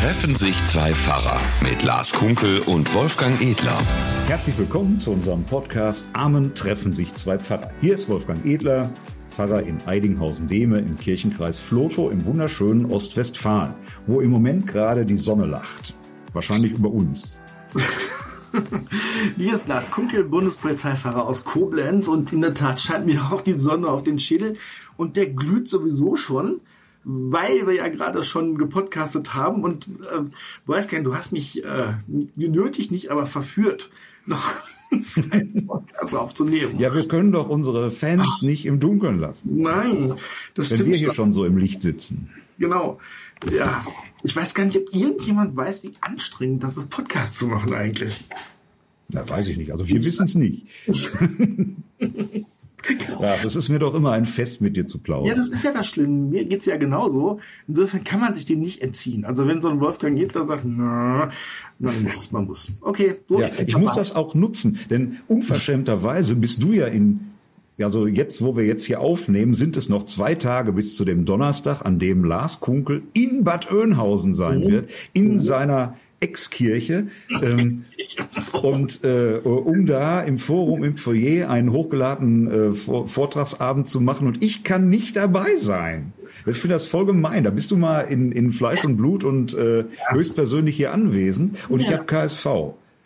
Treffen sich zwei Pfarrer mit Lars Kunkel und Wolfgang Edler. Herzlich willkommen zu unserem Podcast Amen treffen sich zwei Pfarrer. Hier ist Wolfgang Edler, Pfarrer in Eidinghausen-Dehme im Kirchenkreis Flotow im wunderschönen Ostwestfalen, wo im Moment gerade die Sonne lacht. Wahrscheinlich über uns. Hier ist Lars Kunkel, Bundespolizeifahrer aus Koblenz und in der Tat scheint mir auch die Sonne auf den Schädel und der glüht sowieso schon weil wir ja gerade schon gepodcastet haben und äh, Wolfgang, du hast mich äh, genötigt, nicht aber verführt, noch einen Podcast aufzunehmen. Ja, wir können doch unsere Fans Ach, nicht im Dunkeln lassen. Nein, das Wenn stimmt. wir hier schon so im Licht sitzen. Genau. Ja, ich weiß gar nicht, ob irgendjemand weiß, wie anstrengend das ist, Podcast zu machen eigentlich. Na, weiß ich nicht. Also wir wissen es nicht. Ja, das ist mir doch immer ein Fest, mit dir zu plaudern. Ja, das ist ja das Schlimme. Mir geht es ja genauso. Insofern kann man sich dem nicht entziehen. Also wenn so ein Wolfgang geht, der sagt, na, man muss, man muss. Okay, so. Ja, ich muss das auch nutzen, denn unverschämterweise bist du ja in also jetzt, wo wir jetzt hier aufnehmen, sind es noch zwei Tage bis zu dem Donnerstag, an dem Lars Kunkel in Bad Oeynhausen sein mhm. wird, in mhm. seiner Ex-Kirche. Ähm, und äh, um da im Forum, im Foyer einen hochgeladenen äh, Vortragsabend zu machen und ich kann nicht dabei sein. Ich finde das voll gemein. Da bist du mal in, in Fleisch und Blut und äh, höchstpersönlich hier anwesend und ja. ich habe KSV.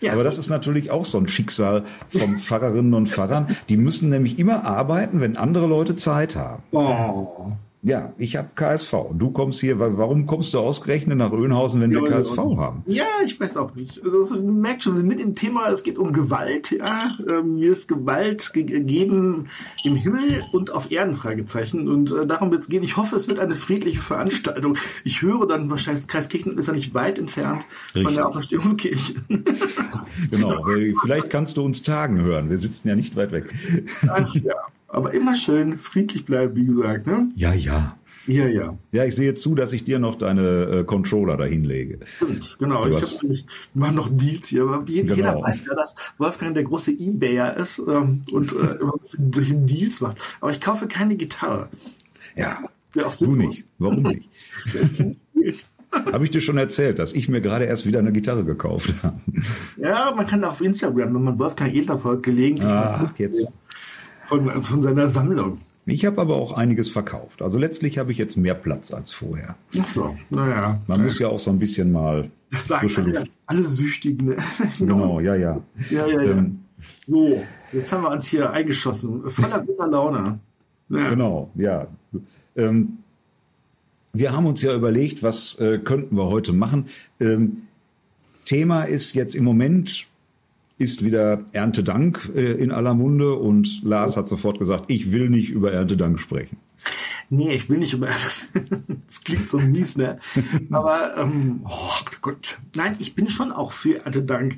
Ja. Aber das ist natürlich auch so ein Schicksal von Pfarrerinnen und Pfarrern. Die müssen nämlich immer arbeiten, wenn andere Leute Zeit haben. Oh. Ja, ich habe KSV. Du kommst hier, warum kommst du ausgerechnet nach Öhnhausen, wenn ja, wir KSV haben? Ja, ich weiß auch nicht. Also es merkt schon mit dem Thema, es geht um Gewalt. Ja, ähm, mir ist Gewalt gegeben im Himmel und auf Erden Fragezeichen und äh, darum wird es gehen. Ich hoffe, es wird eine friedliche Veranstaltung. Ich höre dann wahrscheinlich Kreiskirchen ist ja nicht weit entfernt Richtig. von der Auferstehungskirche. genau. Vielleicht kannst du uns Tagen hören. Wir sitzen ja nicht weit weg. Ach ja. Aber immer schön friedlich bleiben, wie gesagt. Ne? Ja, ja. Ja, ja. Ja, ich sehe zu, dass ich dir noch deine äh, Controller dahin lege. Stimmt, genau. Du ich hast... machen noch Deals hier, aber jeder, genau. weiß ja, dass Wolfgang der große Ebayer ist ähm, und äh, solche Deals macht. Aber ich kaufe keine Gitarre. Ja, ja auch du nicht. Warum nicht? habe ich dir schon erzählt, dass ich mir gerade erst wieder eine Gitarre gekauft habe. Ja, man kann auf Instagram, wenn man Wolfgang Edler folgt, gelegentlich. Ach, jetzt von, von seiner Sammlung. Ich habe aber auch einiges verkauft. Also letztlich habe ich jetzt mehr Platz als vorher. Ach so, naja. Man naja. muss ja auch so ein bisschen mal. Das sagen alle, alle Süchtigen. Ne? genau, ja, ja. Ja, ja, ja. Ähm, so, jetzt haben wir uns hier eingeschossen. Voller guter Laune. Ja. Genau, ja. Ähm, wir haben uns ja überlegt, was äh, könnten wir heute machen. Ähm, Thema ist jetzt im Moment ist wieder Erntedank äh, in aller Munde und Lars hat sofort gesagt, ich will nicht über Erntedank sprechen. Nee, ich will nicht über Das klingt so mies, ne? Aber ähm, oh Gott. Nein, ich bin schon auch für Erntedank.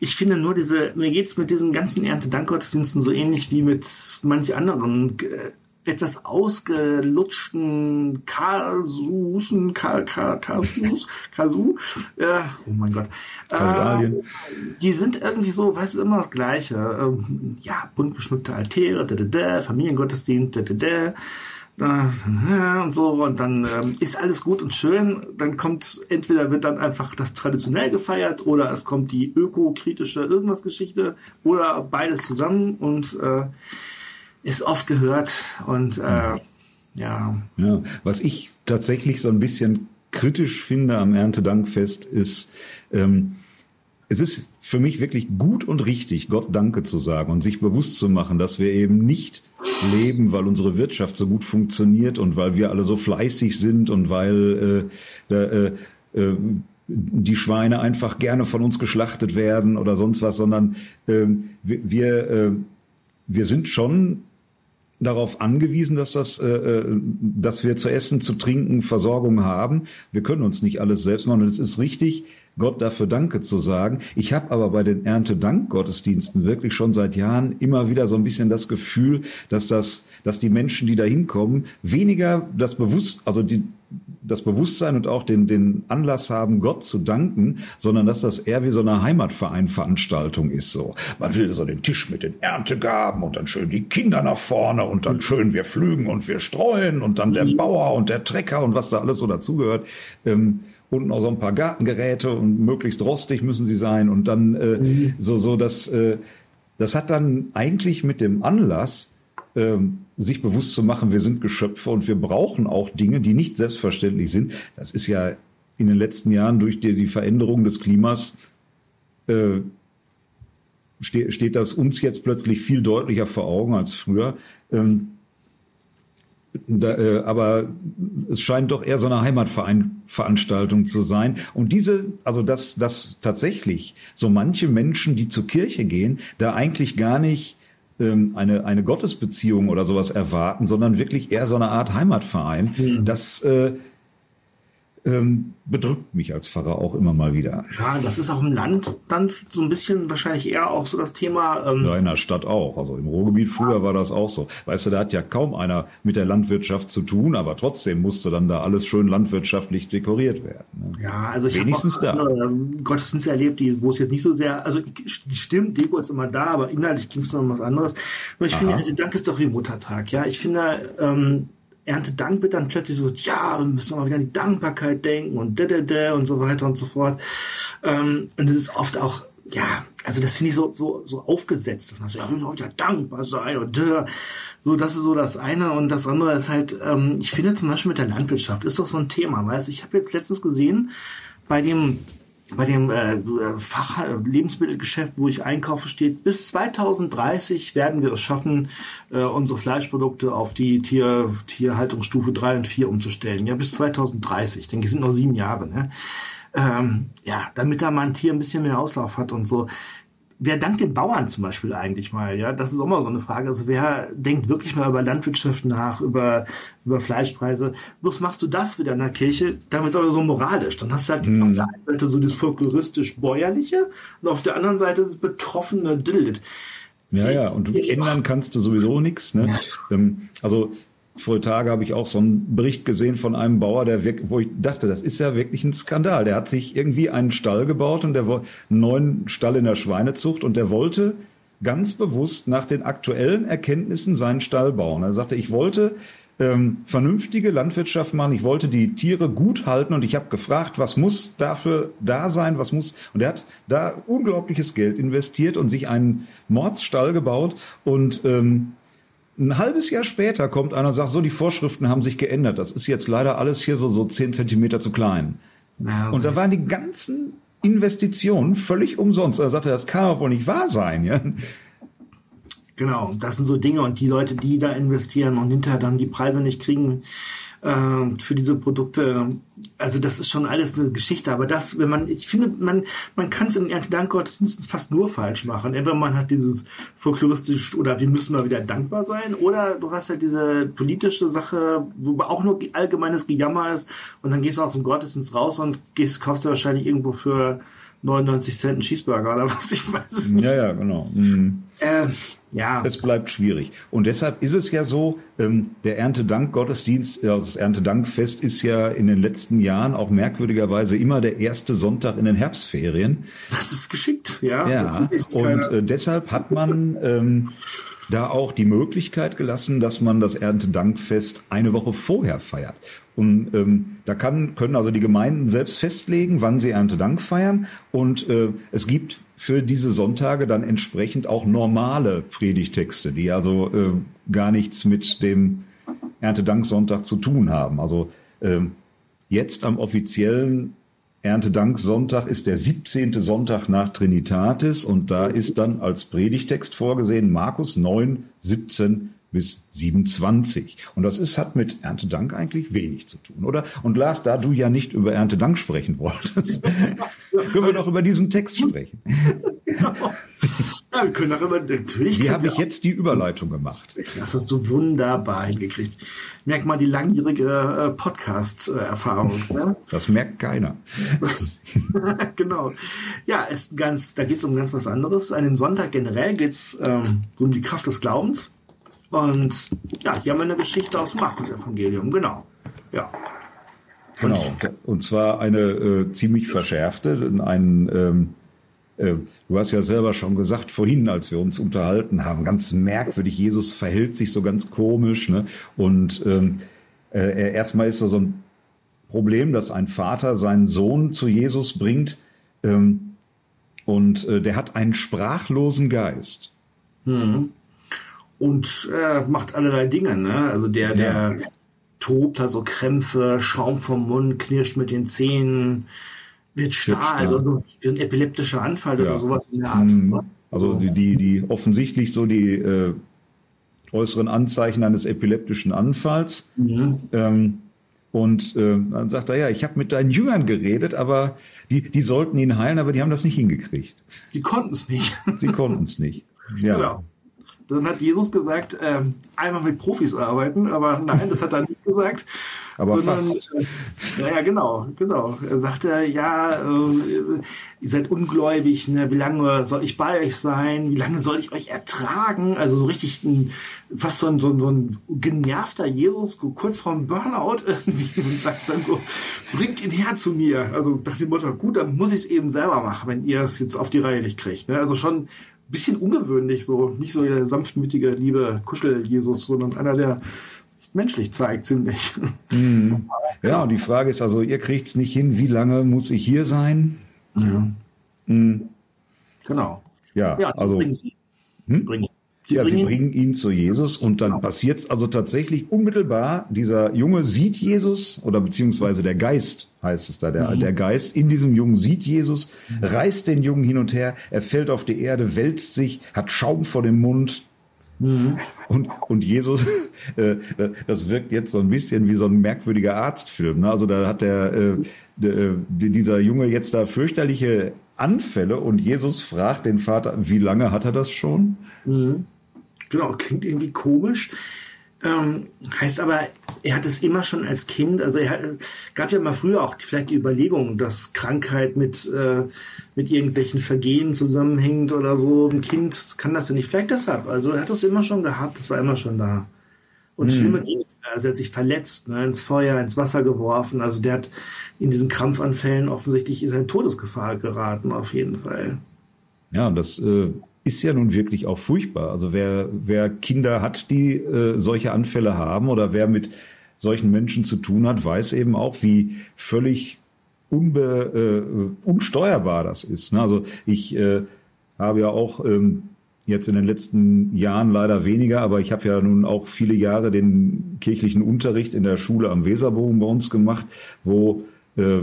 Ich finde nur diese, mir geht's mit diesen ganzen Erntedank-Gottesdiensten so ähnlich wie mit manch anderen äh, etwas ausgelutschten Kasusen, Kasus, Kasu, äh, oh mein Gott. Äh, die sind irgendwie so, weißt du, immer das Gleiche. Ähm, ja, bunt geschmückte Altäre, da, da, da, Familiengottesdienst, da, da, da und so und dann ähm, ist alles gut und schön. Dann kommt entweder wird dann einfach das traditionell gefeiert oder es kommt die ökokritische irgendwas Geschichte oder beides zusammen und äh, ist oft gehört und äh, ja. ja. Was ich tatsächlich so ein bisschen kritisch finde am Erntedankfest ist, ähm, es ist für mich wirklich gut und richtig, Gott Danke zu sagen und sich bewusst zu machen, dass wir eben nicht leben, weil unsere Wirtschaft so gut funktioniert und weil wir alle so fleißig sind und weil äh, äh, äh, die Schweine einfach gerne von uns geschlachtet werden oder sonst was, sondern ähm, wir, wir, äh, wir sind schon darauf angewiesen, dass das, äh, äh, dass wir zu essen, zu trinken, Versorgung haben. Wir können uns nicht alles selbst machen. Und es ist richtig, Gott dafür Danke zu sagen. Ich habe aber bei den Erntedank-Gottesdiensten wirklich schon seit Jahren immer wieder so ein bisschen das Gefühl, dass das, dass die Menschen, die da hinkommen, weniger das Bewusst, also die, das Bewusstsein und auch den, den Anlass haben, Gott zu danken, sondern dass das eher wie so eine Heimatvereinveranstaltung ist. So, man will so den Tisch mit den Erntegaben und dann schön die Kinder nach vorne und dann schön wir flügen und wir streuen und dann der Bauer und der Trecker und was da alles so dazugehört. Ähm, und noch so ein paar Gartengeräte und möglichst rostig müssen sie sein und dann äh, mhm. so so das äh, das hat dann eigentlich mit dem Anlass äh, sich bewusst zu machen, wir sind Geschöpfe und wir brauchen auch Dinge, die nicht selbstverständlich sind. Das ist ja in den letzten Jahren durch die, die Veränderung des Klimas äh, steht, steht das uns jetzt plötzlich viel deutlicher vor Augen als früher. Ähm, da, äh, aber es scheint doch eher so eine Heimatveranstaltung zu sein. Und diese, also dass, dass tatsächlich so manche Menschen, die zur Kirche gehen, da eigentlich gar nicht ähm, eine, eine Gottesbeziehung oder sowas erwarten, sondern wirklich eher so eine Art Heimatverein. Mhm. Das äh, ähm, bedrückt mich als Pfarrer auch immer mal wieder. Ja, das ist auch im Land dann so ein bisschen wahrscheinlich eher auch so das Thema. Ähm ja, in der Stadt auch. Also im Ruhrgebiet früher war das auch so. Weißt du, da hat ja kaum einer mit der Landwirtschaft zu tun, aber trotzdem musste dann da alles schön landwirtschaftlich dekoriert werden. Ne? Ja, also ich habe auch. Ähm, Gottesdienste erlebt, die, wo es jetzt nicht so sehr, also stimmt, Deko ist immer da, aber inhaltlich ging es noch um was anderes. Und ich Aha. finde, Dank ist doch wie Muttertag. Ja, ich finde, ähm, Erntedank wird dann plötzlich so, ja, wir müssen mal wieder an die Dankbarkeit denken und da, und so weiter und so fort. Ähm, und das ist oft auch, ja, also das finde ich so, so, so aufgesetzt, dass man so, ja, wir müssen ja dankbar sein und da. so, das ist so das eine und das andere ist halt, ähm, ich finde zum Beispiel mit der Landwirtschaft ist doch so ein Thema, weißt ich habe jetzt letztens gesehen, bei dem bei dem äh, Fach Lebensmittelgeschäft, wo ich einkaufe, steht, bis 2030 werden wir es schaffen, äh, unsere Fleischprodukte auf die Tier, Tierhaltungsstufe 3 und 4 umzustellen. Ja, bis 2030. Ich denke, es sind noch sieben Jahre. Ne? Ähm, ja, damit da mal ein Tier ein bisschen mehr Auslauf hat und so wer dankt den Bauern zum Beispiel eigentlich mal? Ja, das ist auch mal so eine Frage. Also wer denkt wirklich mal über Landwirtschaft nach, über, über Fleischpreise? Bloß machst du das wieder in der Kirche, dann wird es aber so moralisch. Dann hast du halt mhm. auf der einen Seite so das folkloristisch-bäuerliche und auf der anderen Seite das betroffene Dildet. Ja, ja, und du ändern kannst du sowieso nichts. Ne? Ja. Ähm, also vor Tage habe ich auch so einen Bericht gesehen von einem Bauer, der wo ich dachte, das ist ja wirklich ein Skandal. Der hat sich irgendwie einen Stall gebaut und der einen neuen Stall in der Schweinezucht und der wollte ganz bewusst nach den aktuellen Erkenntnissen seinen Stall bauen. Er sagte, ich wollte ähm, vernünftige Landwirtschaft machen. Ich wollte die Tiere gut halten und ich habe gefragt, was muss dafür da sein, was muss. Und er hat da unglaubliches Geld investiert und sich einen Mordsstall gebaut und ähm, ein halbes Jahr später kommt einer und sagt, so, die Vorschriften haben sich geändert. Das ist jetzt leider alles hier so, so zehn Zentimeter zu klein. Ja, und da waren die ganzen Investitionen völlig umsonst. Er sagte, das kann aber wohl nicht wahr sein. Ja? Genau, das sind so Dinge und die Leute, die da investieren und hinterher dann die Preise nicht kriegen, für diese Produkte. Also das ist schon alles eine Geschichte. Aber das, wenn man, ich finde, man, man kann es in Erntedankgottesdiensten fast nur falsch machen. Entweder man hat dieses folkloristisch oder wir müssen mal wieder dankbar sein, oder du hast halt diese politische Sache, wo auch nur allgemeines Gejammer ist und dann gehst du aus dem Gottesdienst raus und gehst, kaufst du wahrscheinlich irgendwo für 99 Cent einen Cheeseburger oder was, ich weiß es nicht. Ja, ja, genau. Mhm. Äh, ja. Es bleibt schwierig. Und deshalb ist es ja so, ähm, der Erntedank-Gottesdienst, also das Erntedankfest ist ja in den letzten Jahren auch merkwürdigerweise immer der erste Sonntag in den Herbstferien. Das ist geschickt, ja. Ja, und äh, deshalb hat man ähm, da auch die Möglichkeit gelassen, dass man das Erntedankfest eine Woche vorher feiert. Und ähm, da kann, können also die Gemeinden selbst festlegen, wann sie Erntedank feiern. Und äh, es gibt für diese Sonntage dann entsprechend auch normale Predigtexte, die also äh, gar nichts mit dem Erntedanksonntag zu tun haben. Also äh, jetzt am offiziellen Erntedanksonntag ist der 17. Sonntag nach Trinitatis und da ist dann als Predigtext vorgesehen Markus 9, 17 bis 27. Und das ist, hat mit Erntedank eigentlich wenig zu tun, oder? Und Lars, da du ja nicht über Erntedank sprechen wolltest, können wir doch über diesen Text sprechen. Genau. Ja, wir können auch über, natürlich. Wie habe ich jetzt die Überleitung gemacht? Das hast du wunderbar hingekriegt. Merk mal die langjährige äh, Podcast-Erfahrung. Ne? Das merkt keiner. genau. Ja, ist ganz, da geht es um ganz was anderes. An dem Sonntag generell geht es ähm, um die Kraft des Glaubens. Und ja, hier haben wir eine Geschichte aus dem Markus-Evangelium, genau. Ja. Genau, und zwar eine äh, ziemlich verschärfte, einen, ähm, äh, du hast ja selber schon gesagt vorhin, als wir uns unterhalten haben, ganz merkwürdig, Jesus verhält sich so ganz komisch, ne? Und ähm, äh, erstmal ist er so ein Problem, dass ein Vater seinen Sohn zu Jesus bringt ähm, und äh, der hat einen sprachlosen Geist. Mhm. Und äh, macht allerlei Dinge. Ne? Also der, der ja. tobt, also Krämpfe, Schaum vom Mund, knirscht mit den Zähnen, wird starr, also so wie ein epileptischer Anfall ja. oder sowas in der Art. Mhm. Ne? Also die, die, die offensichtlich so die äh, äußeren Anzeichen eines epileptischen Anfalls. Mhm. Ähm, und äh, dann sagt er, ja, ich habe mit deinen Jüngern geredet, aber die, die sollten ihn heilen, aber die haben das nicht hingekriegt. Sie konnten es nicht. Sie konnten es nicht. Ja. Genau. Dann hat Jesus gesagt, ähm, einmal mit Profis arbeiten, aber nein, das hat er nicht gesagt. Aber sondern, fast. Äh, naja, genau, genau. Er sagte, ja, äh, ihr seid ungläubig, ne? wie lange soll ich bei euch sein? Wie lange soll ich euch ertragen? Also so richtig ein, fast so ein, so ein, so ein genervter Jesus, kurz vorm Burnout irgendwie und sagt dann so, bringt ihn her zu mir. Also nach dem Motto, gut, dann muss ich es eben selber machen, wenn ihr es jetzt auf die Reihe nicht kriegt. Ne? Also schon bisschen ungewöhnlich, so nicht so der sanftmütige, liebe Kuschel-Jesus, sondern einer, der menschlich zeigt, ziemlich. Mhm. Ja, und die Frage ist also, ihr kriegt es nicht hin, wie lange muss ich hier sein? Ja. Mhm. Genau. Ja, ja also. Bringen Sie. Hm? Bringen Sie ja, bringen sie bringen ihn zu Jesus und dann genau. passiert es also tatsächlich unmittelbar. Dieser Junge sieht Jesus oder beziehungsweise der Geist heißt es da. Der, mhm. der Geist in diesem Jungen sieht Jesus, mhm. reißt den Jungen hin und her, er fällt auf die Erde, wälzt sich, hat Schaum vor dem Mund. Mhm. Und, und Jesus, äh, das wirkt jetzt so ein bisschen wie so ein merkwürdiger Arztfilm. Ne? Also da hat der, äh, der, äh, dieser Junge jetzt da fürchterliche Anfälle und Jesus fragt den Vater, wie lange hat er das schon? Mhm. Genau, klingt irgendwie komisch. Ähm, heißt aber, er hat es immer schon als Kind, also er hat, gab ja mal früher auch vielleicht die Überlegung, dass Krankheit mit, äh, mit irgendwelchen Vergehen zusammenhängt oder so. Ein Kind kann das ja nicht. Vielleicht deshalb. Also er hat es immer schon gehabt, das war immer schon da. Und hm. schlimme Dinge, also er hat sich verletzt, ne, ins Feuer, ins Wasser geworfen. Also der hat in diesen Krampfanfällen offensichtlich in seine Todesgefahr geraten, auf jeden Fall. Ja, das äh, ist ja nun wirklich auch furchtbar. Also wer, wer Kinder hat, die äh, solche Anfälle haben oder wer mit solchen Menschen zu tun hat, weiß eben auch, wie völlig unbe, äh, unsteuerbar das ist. Ne? Also ich äh, habe ja auch ähm, jetzt in den letzten Jahren leider weniger, aber ich habe ja nun auch viele Jahre den kirchlichen Unterricht in der Schule am Weserbogen bei uns gemacht, wo äh,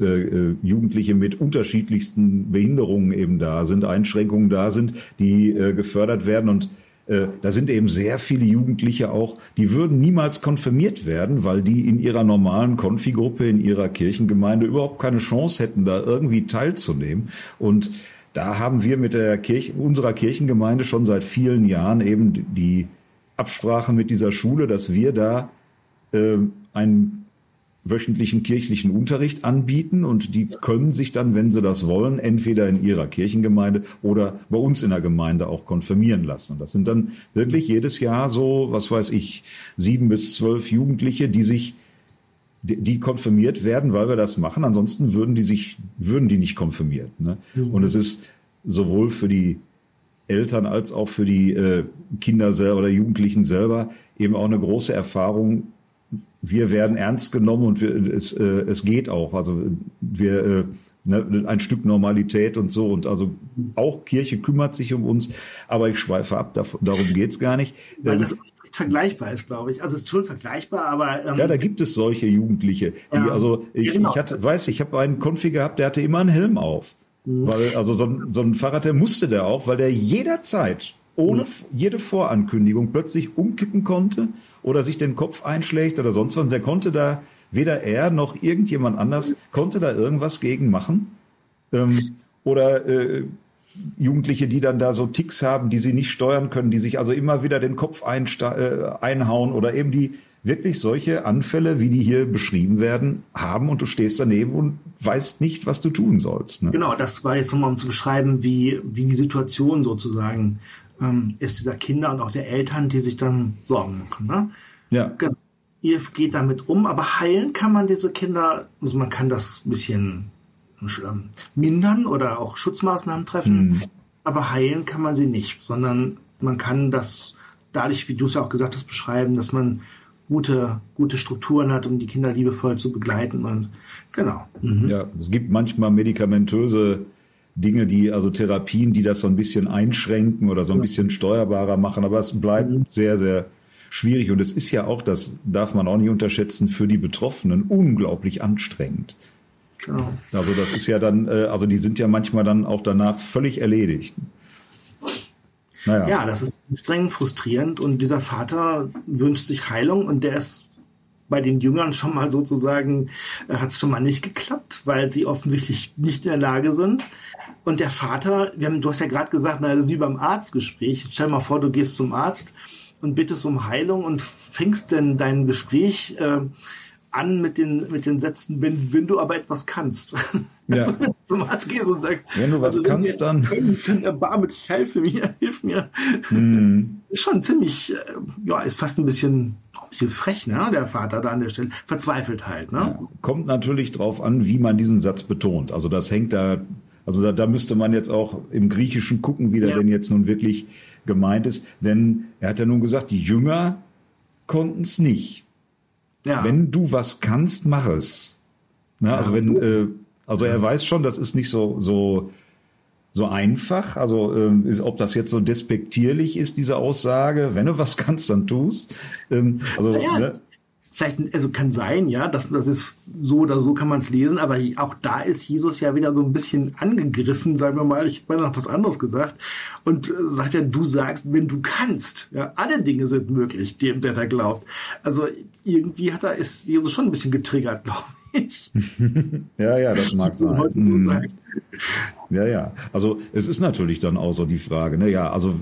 äh, äh, Jugendliche mit unterschiedlichsten Behinderungen eben da sind, Einschränkungen da sind, die äh, gefördert werden und äh, da sind eben sehr viele Jugendliche auch, die würden niemals konfirmiert werden, weil die in ihrer normalen Konfigruppe, in ihrer Kirchengemeinde überhaupt keine Chance hätten, da irgendwie teilzunehmen. Und da haben wir mit der Kirche, unserer Kirchengemeinde schon seit vielen Jahren eben die Absprache mit dieser Schule, dass wir da äh, ein wöchentlichen kirchlichen Unterricht anbieten und die können sich dann, wenn sie das wollen, entweder in ihrer Kirchengemeinde oder bei uns in der Gemeinde auch konfirmieren lassen. Und das sind dann wirklich jedes Jahr so, was weiß ich, sieben bis zwölf Jugendliche, die sich die konfirmiert werden, weil wir das machen. Ansonsten würden die sich, würden die nicht konfirmiert. Ne? Und es ist sowohl für die Eltern als auch für die äh, Kinder selber oder Jugendlichen selber eben auch eine große Erfahrung, wir werden ernst genommen und wir, es, äh, es geht auch. Also wir äh, ne, ein Stück Normalität und so. Und also auch Kirche kümmert sich um uns, aber ich schweife ab, darum geht's gar nicht. Weil das vergleichbar ist, glaube ich. Also es ist schon vergleichbar, aber ähm, ja, da gibt es solche Jugendliche, die ja, also ich, genau. ich hatte, weiß, ich habe einen Konfi gehabt, der hatte immer einen Helm auf, mhm. weil also so, ein, so ein Fahrrad, der musste der auf, weil der jederzeit ohne mhm. jede Vorankündigung plötzlich umkippen konnte oder sich den Kopf einschlägt oder sonst was. Der konnte da, weder er noch irgendjemand anders konnte da irgendwas gegen machen. Ähm, oder äh, Jugendliche, die dann da so Ticks haben, die sie nicht steuern können, die sich also immer wieder den Kopf äh, einhauen oder eben die wirklich solche Anfälle, wie die hier beschrieben werden, haben und du stehst daneben und weißt nicht, was du tun sollst. Ne? Genau, das war jetzt nochmal, um zu beschreiben, wie, wie die Situation sozusagen ähm, ist dieser Kinder und auch der Eltern, die sich dann Sorgen machen. Ne? Ja. Genau. Ihr geht damit um, aber heilen kann man diese Kinder, also man kann das ein bisschen ähm, mindern oder auch Schutzmaßnahmen treffen, mhm. aber heilen kann man sie nicht, sondern man kann das dadurch, wie du es ja auch gesagt hast, beschreiben, dass man gute, gute Strukturen hat, um die Kinder liebevoll zu begleiten. Und genau. Mhm. Ja, es gibt manchmal medikamentöse Dinge, die, also Therapien, die das so ein bisschen einschränken oder so ein bisschen steuerbarer machen, aber es bleibt mhm. sehr, sehr schwierig. Und es ist ja auch, das darf man auch nicht unterschätzen, für die Betroffenen unglaublich anstrengend. Genau. Also das ist ja dann, äh, also die sind ja manchmal dann auch danach völlig erledigt. Naja. Ja, das ist streng frustrierend und dieser Vater wünscht sich Heilung und der ist bei den Jüngern schon mal sozusagen, äh, hat es schon mal nicht geklappt, weil sie offensichtlich nicht in der Lage sind. Und der Vater, wir haben, du hast ja gerade gesagt, na, das ist wie beim Arztgespräch. Stell dir mal vor, du gehst zum Arzt und bittest um Heilung und fängst denn dein Gespräch äh, an mit den, mit den Sätzen, wenn, wenn du aber etwas kannst. Ja. Also, wenn du zum Arzt gehst und sagst, wenn du was also, kannst, dann. Können, erbarme dich, helfe mir, hilf mir. Mhm. Ist schon ziemlich, äh, ja, ist fast ein bisschen, ein bisschen frech, ne, der Vater da an der Stelle. Verzweifelt halt, ne? Ja, kommt natürlich drauf an, wie man diesen Satz betont. Also das hängt da, also da, da müsste man jetzt auch im Griechischen gucken, wie der ja. denn jetzt nun wirklich gemeint ist. Denn er hat ja nun gesagt, die Jünger konnten es nicht. Ja. Wenn du was kannst, mach es. Na, also wenn, äh, also er weiß schon, das ist nicht so so so einfach. Also ähm, ist, ob das jetzt so despektierlich ist, diese Aussage. Wenn du was kannst, dann tust. Ähm, also ja, ne? Vielleicht, also kann sein, ja, das, das ist so oder so kann man es lesen, aber auch da ist Jesus ja wieder so ein bisschen angegriffen, sagen wir mal, ich habe noch was anderes gesagt und äh, sagt ja, du sagst, wenn du kannst, ja, alle Dinge sind möglich, dem der da glaubt. Also irgendwie hat er, ist Jesus schon ein bisschen getriggert, glaube ich. ja, ja, das mag sein. Heute so mhm. Ja, ja. Also es ist natürlich dann auch so die Frage, ne, ja, also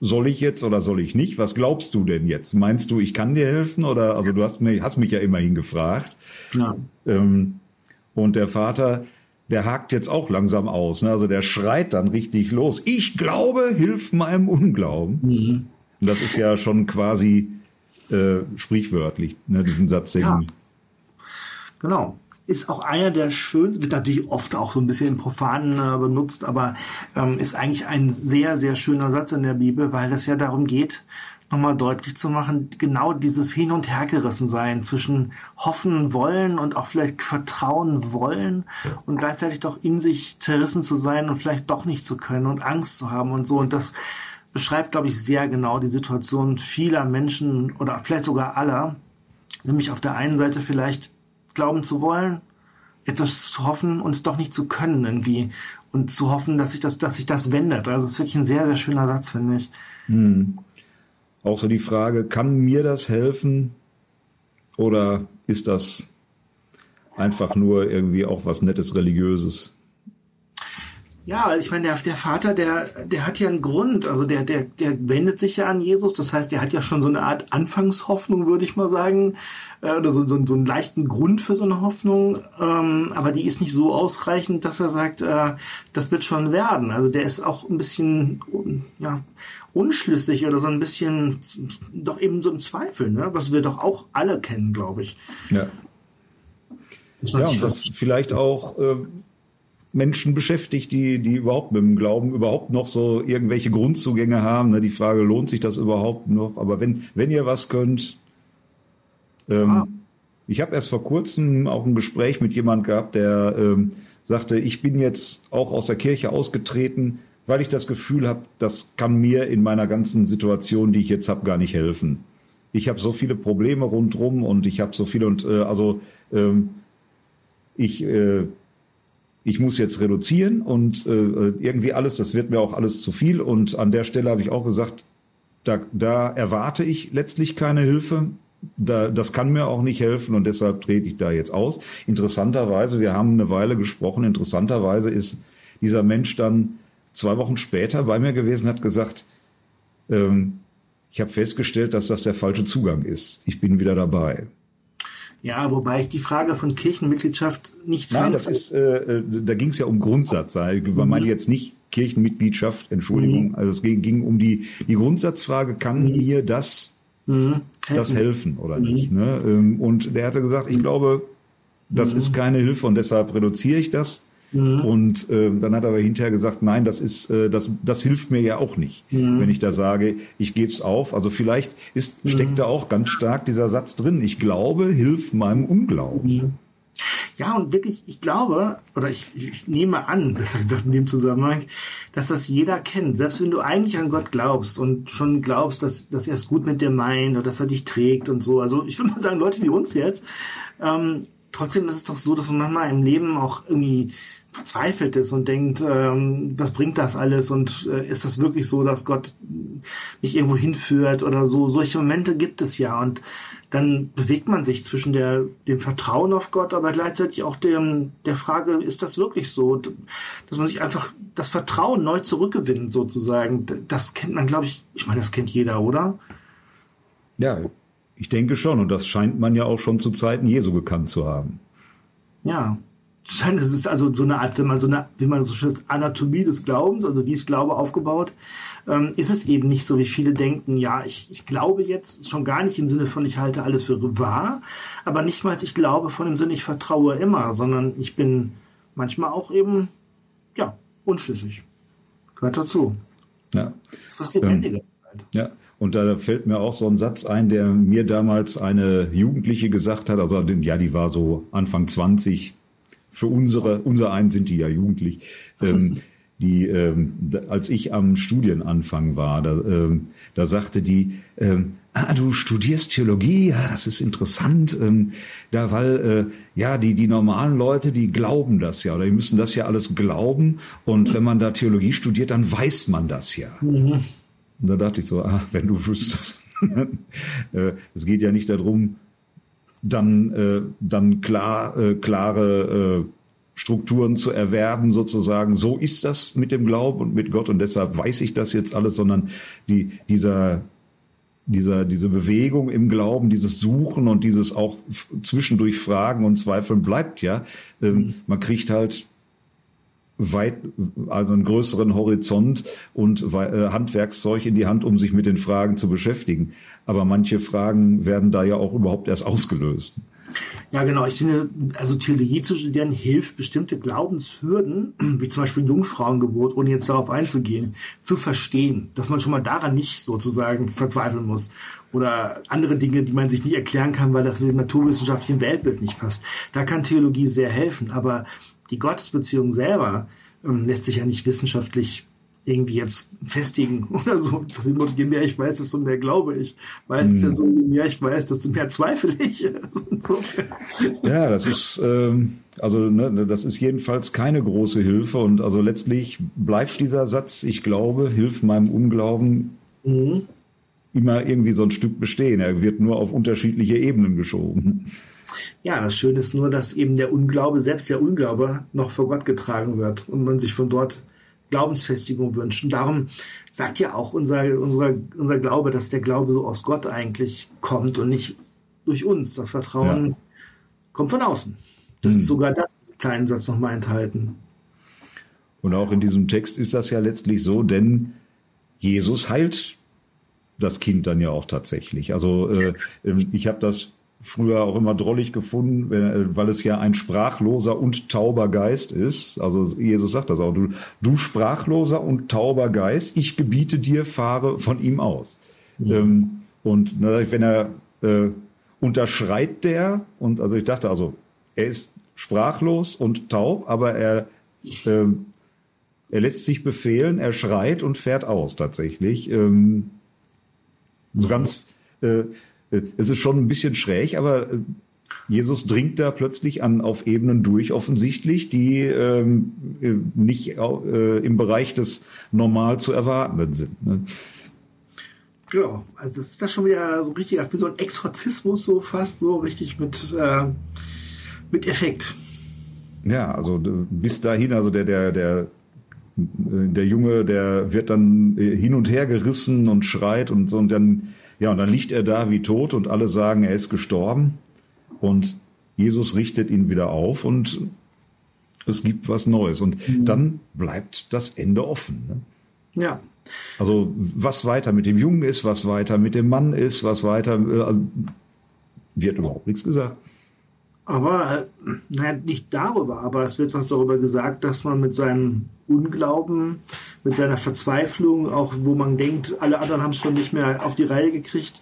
soll ich jetzt oder soll ich nicht? Was glaubst du denn jetzt? Meinst du, ich kann dir helfen? Oder also du hast mich, hast mich ja immerhin gefragt. Ja. Ähm, und der Vater, der hakt jetzt auch langsam aus. Ne? Also der schreit dann richtig los. Ich glaube, hilf meinem Unglauben. Mhm. Das ist ja schon quasi äh, sprichwörtlich, ne, diesen Satz singen. Ja. Genau ist auch einer der schönsten, wird natürlich oft auch so ein bisschen im Profanen äh, benutzt, aber ähm, ist eigentlich ein sehr, sehr schöner Satz in der Bibel, weil es ja darum geht, nochmal deutlich zu machen, genau dieses Hin- und Hergerissen sein zwischen hoffen wollen und auch vielleicht vertrauen wollen und gleichzeitig doch in sich zerrissen zu sein und vielleicht doch nicht zu können und Angst zu haben und so. Und das beschreibt, glaube ich, sehr genau die Situation vieler Menschen oder vielleicht sogar aller. Nämlich auf der einen Seite vielleicht glauben zu wollen, etwas zu hoffen und es doch nicht zu können irgendwie und zu hoffen, dass sich das, dass sich das wendet. Also es ist wirklich ein sehr, sehr schöner Satz, finde ich. Hm. Auch so die Frage, kann mir das helfen oder ist das einfach nur irgendwie auch was Nettes Religiöses? Ja, also ich meine, der, der Vater, der, der hat ja einen Grund. Also der, der, der wendet sich ja an Jesus. Das heißt, der hat ja schon so eine Art Anfangshoffnung, würde ich mal sagen. Äh, oder so, so, so einen leichten Grund für so eine Hoffnung. Ähm, aber die ist nicht so ausreichend, dass er sagt, äh, das wird schon werden. Also der ist auch ein bisschen, ja, unschlüssig oder so ein bisschen, doch eben so ein Zweifel, ne? was wir doch auch alle kennen, glaube ich. Ja. Ja, und das vielleicht auch äh, Menschen beschäftigt, die, die überhaupt mit dem Glauben überhaupt noch so irgendwelche Grundzugänge haben. Ne? Die Frage, lohnt sich das überhaupt noch? Aber wenn, wenn ihr was könnt, ähm, ah. ich habe erst vor kurzem auch ein Gespräch mit jemand gehabt, der ähm, sagte, ich bin jetzt auch aus der Kirche ausgetreten, weil ich das Gefühl habe, das kann mir in meiner ganzen Situation, die ich jetzt habe, gar nicht helfen. Ich habe so viele Probleme rundherum und ich habe so viele und äh, also ähm, ich äh, ich muss jetzt reduzieren und äh, irgendwie alles, das wird mir auch alles zu viel. Und an der Stelle habe ich auch gesagt, da, da erwarte ich letztlich keine Hilfe. Da, das kann mir auch nicht helfen und deshalb trete ich da jetzt aus. Interessanterweise, wir haben eine Weile gesprochen, interessanterweise ist dieser Mensch dann zwei Wochen später bei mir gewesen, hat gesagt, ähm, ich habe festgestellt, dass das der falsche Zugang ist. Ich bin wieder dabei. Ja, wobei ich die Frage von Kirchenmitgliedschaft nicht Nein, das ist, äh, äh da ging es ja um Grundsatz. Ich mhm. meine jetzt nicht Kirchenmitgliedschaft, Entschuldigung. Mhm. Also es ging, um die, die Grundsatzfrage, kann mhm. mir das, mhm. helfen. das helfen oder mhm. nicht? Ne? Ähm, und der hatte gesagt, ich glaube, das ist keine Hilfe und deshalb reduziere ich das. Mhm. Und äh, dann hat er aber hinterher gesagt, nein, das ist, äh, das, das hilft mir ja auch nicht, mhm. wenn ich da sage, ich gebe es auf. Also vielleicht ist, mhm. steckt da auch ganz stark dieser Satz drin. Ich glaube, hilft meinem Unglauben. Mhm. Ja, und wirklich, ich glaube, oder ich, ich nehme an, besser gesagt in dem Zusammenhang, dass das jeder kennt. Selbst wenn du eigentlich an Gott glaubst und schon glaubst, dass, dass er es gut mit dir meint oder dass er dich trägt und so. Also ich würde mal sagen, Leute wie uns jetzt, ähm, trotzdem ist es doch so, dass man manchmal im Leben auch irgendwie verzweifelt ist und denkt, ähm, was bringt das alles und äh, ist das wirklich so, dass Gott mich irgendwo hinführt oder so. Solche Momente gibt es ja und dann bewegt man sich zwischen der, dem Vertrauen auf Gott, aber gleichzeitig auch dem, der Frage, ist das wirklich so? Dass man sich einfach das Vertrauen neu zurückgewinnt sozusagen. Das kennt man, glaube ich, ich meine, das kennt jeder, oder? Ja, ich denke schon und das scheint man ja auch schon zu Zeiten Jesu gekannt zu haben. Ja, das ist also so eine Art, wenn man so eine, wie man so schön ist, Anatomie des Glaubens, also wie ist Glaube aufgebaut, ähm, ist es eben nicht so, wie viele denken, ja, ich, ich glaube jetzt schon gar nicht im Sinne von, ich halte alles für wahr, aber nicht mal, ich glaube von dem Sinne, ich vertraue immer, sondern ich bin manchmal auch eben, ja, unschlüssig. Gehört dazu. Ja. Das ist was Lebendiges. Ähm, ja. Und da fällt mir auch so ein Satz ein, der mir damals eine Jugendliche gesagt hat, also ja, die war so Anfang 20, für unsere, unser einen sind die ja jugendlich, ähm, die, ähm, als ich am Studienanfang war, da, ähm, da sagte die, ähm, ah, du studierst Theologie, ja, das ist interessant, ähm, da, weil, äh, ja, die, die normalen Leute, die glauben das ja, oder die müssen das ja alles glauben, und wenn man da Theologie studiert, dann weiß man das ja. Mhm. Und da dachte ich so, ah, wenn du wüsstest. Äh, es geht ja nicht darum, dann, äh, dann klar, äh, klare Strukturen zu erwerben, sozusagen, so ist das mit dem Glauben und mit Gott und deshalb weiß ich das jetzt alles, sondern die, dieser, dieser, diese Bewegung im Glauben, dieses Suchen und dieses auch zwischendurch Fragen und Zweifeln bleibt ja. Ähm, man kriegt halt weit, also einen größeren Horizont und äh, Handwerkszeug in die Hand, um sich mit den Fragen zu beschäftigen. Aber manche Fragen werden da ja auch überhaupt erst ausgelöst. Ja, genau. Ich finde, also Theologie zu studieren hilft, bestimmte Glaubenshürden, wie zum Beispiel Jungfrauengebot, ohne jetzt darauf einzugehen, zu verstehen. Dass man schon mal daran nicht sozusagen verzweifeln muss. Oder andere Dinge, die man sich nicht erklären kann, weil das mit dem naturwissenschaftlichen Weltbild nicht passt. Da kann Theologie sehr helfen. Aber die Gottesbeziehung selber ähm, lässt sich ja nicht wissenschaftlich irgendwie jetzt festigen oder so. Je mehr ich weiß, desto mehr glaube ich. Weiß es ja so, je mehr ich weiß, desto mehr zweifle ich. ja, das ist, ähm, also ne, das ist jedenfalls keine große Hilfe und also letztlich bleibt dieser Satz, ich glaube, hilft meinem Unglauben mhm. immer irgendwie so ein Stück bestehen. Er wird nur auf unterschiedliche Ebenen geschoben. Ja, das Schöne ist nur, dass eben der Unglaube, selbst der Unglaube, noch vor Gott getragen wird und man sich von dort Glaubensfestigung wünschen. Darum sagt ja auch unser, unser, unser Glaube, dass der Glaube so aus Gott eigentlich kommt und nicht durch uns. Das Vertrauen ja. kommt von außen. Das hm. ist sogar das kleinen Satz nochmal enthalten. Und auch in diesem Text ist das ja letztlich so, denn Jesus heilt das Kind dann ja auch tatsächlich. Also äh, ähm, ich habe das früher auch immer drollig gefunden, weil es ja ein sprachloser und tauber Geist ist. Also Jesus sagt das auch, du, du sprachloser und tauber Geist, ich gebiete dir, fahre von ihm aus. Ja. Ähm, und wenn er äh, unterschreit der, und also ich dachte also, er ist sprachlos und taub, aber er, äh, er lässt sich befehlen, er schreit und fährt aus tatsächlich. Ähm, so ganz äh, äh, es ist schon ein bisschen schräg, aber äh, Jesus dringt da plötzlich an auf Ebenen durch, offensichtlich, die ähm, äh, nicht äh, im Bereich des normal zu erwartenden sind. Ne? Genau, also das ist das schon wieder so richtig, wie so ein Exorzismus, so fast so richtig mit, äh, mit Effekt. Ja, also bis dahin, also der, der, der, der Junge, der wird dann hin und her gerissen und schreit und so und dann ja, und dann liegt er da wie tot und alle sagen, er ist gestorben. Und Jesus richtet ihn wieder auf und es gibt was Neues. Und mhm. dann bleibt das Ende offen. Ne? Ja. Also was weiter mit dem Jungen ist, was weiter mit dem Mann ist, was weiter, äh, wird überhaupt nichts gesagt. Aber naja, nicht darüber, aber es wird was darüber gesagt, dass man mit seinem Unglauben, mit seiner Verzweiflung, auch wo man denkt, alle anderen haben es schon nicht mehr auf die Reihe gekriegt,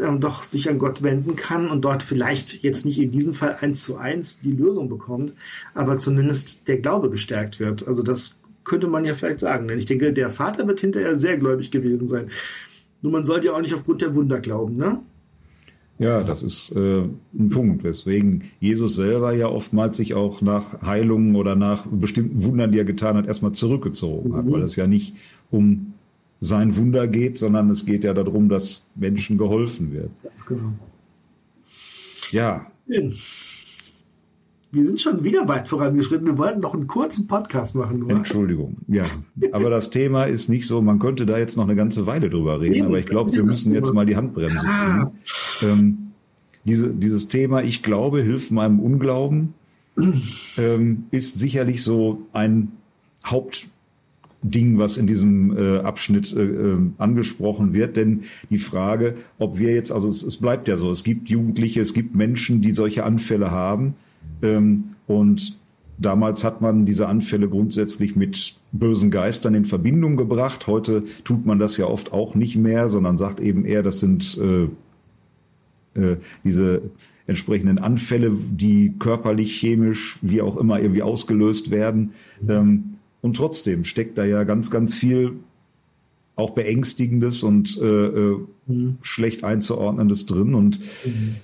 ähm, doch sich an Gott wenden kann und dort vielleicht jetzt nicht in diesem Fall eins zu eins die Lösung bekommt, aber zumindest der Glaube gestärkt wird. Also das könnte man ja vielleicht sagen. Denn ich denke, der Vater wird hinterher sehr gläubig gewesen sein. Nur man sollte ja auch nicht aufgrund der Wunder glauben, ne? Ja, das ist äh, ein Punkt, weswegen Jesus selber ja oftmals sich auch nach Heilungen oder nach bestimmten Wundern, die er getan hat, erstmal zurückgezogen mhm. hat, weil es ja nicht um sein Wunder geht, sondern es geht ja darum, dass Menschen geholfen wird. Genau. Ja. Wir sind schon wieder weit vorangeschritten. Wir wollten noch einen kurzen Podcast machen. Oder? Entschuldigung, ja. Aber das Thema ist nicht so, man könnte da jetzt noch eine ganze Weile drüber reden, Eben, aber ich glaube, wir müssen jetzt mal die Handbremse ziehen. Ähm, diese, dieses Thema, ich glaube, hilft meinem Unglauben, ähm, ist sicherlich so ein Hauptding, was in diesem äh, Abschnitt äh, äh, angesprochen wird. Denn die Frage, ob wir jetzt, also es, es, bleibt ja so, es gibt Jugendliche, es gibt Menschen, die solche Anfälle haben. Ähm, und damals hat man diese Anfälle grundsätzlich mit bösen Geistern in Verbindung gebracht. Heute tut man das ja oft auch nicht mehr, sondern sagt eben eher, das sind äh, äh, diese entsprechenden Anfälle, die körperlich, chemisch, wie auch immer irgendwie ausgelöst werden. Ähm, und trotzdem steckt da ja ganz, ganz viel auch Beängstigendes und äh, äh, mhm. schlecht einzuordnendes drin. Und mhm.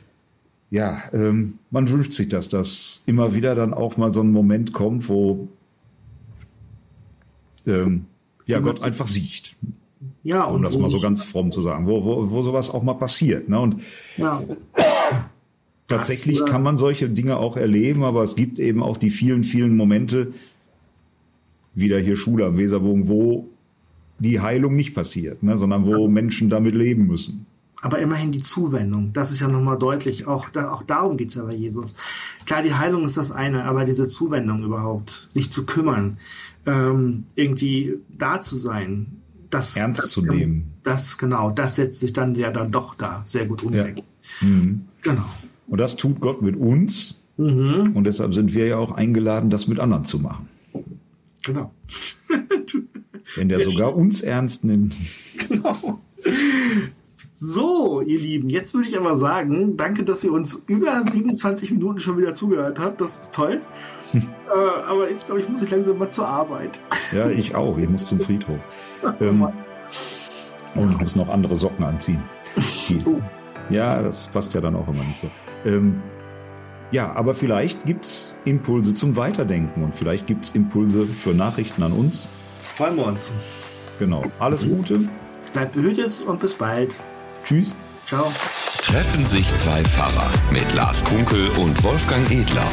ja, ähm, man wünscht sich das, dass immer wieder dann auch mal so ein Moment kommt, wo ähm, ja, Gott einfach sieht. Ja, um das mal so ganz fromm zu sagen, wo, wo, wo sowas auch mal passiert. Ne? Und ja. tatsächlich kann man solche Dinge auch erleben, aber es gibt eben auch die vielen, vielen Momente, wieder hier Schule am Weserbogen, wo die Heilung nicht passiert, ne? sondern wo ja. Menschen damit leben müssen. Aber immerhin die Zuwendung, das ist ja nochmal deutlich. Auch, da, auch darum geht es ja bei Jesus. Klar, die Heilung ist das eine, aber diese Zuwendung überhaupt, sich zu kümmern, ähm, irgendwie da zu sein, das, ernst das, zu nehmen. Das genau, das setzt sich dann ja dann doch da sehr gut um. Ja. Mhm. Genau. Und das tut Gott mit uns. Mhm. Und deshalb sind wir ja auch eingeladen, das mit anderen zu machen. Genau. Wenn der sehr sogar schön. uns ernst nimmt. Genau. So, ihr Lieben, jetzt würde ich aber sagen, danke, dass ihr uns über 27 Minuten schon wieder zugehört habt. Das ist toll. äh, aber jetzt, glaube ich, muss ich langsam mal zur Arbeit. ja, ich auch. Ich muss zum Friedhof. Ähm, und ich muss noch andere Socken anziehen. Oh. ja, das passt ja dann auch immer nicht so. Ähm, ja, aber vielleicht gibt es Impulse zum Weiterdenken und vielleicht gibt es Impulse für Nachrichten an uns. Freuen wir uns. Genau. Alles Gute. Bleibt behütet und bis bald. Tschüss. Ciao. Treffen sich zwei Pfarrer mit Lars Kunkel und Wolfgang Edler.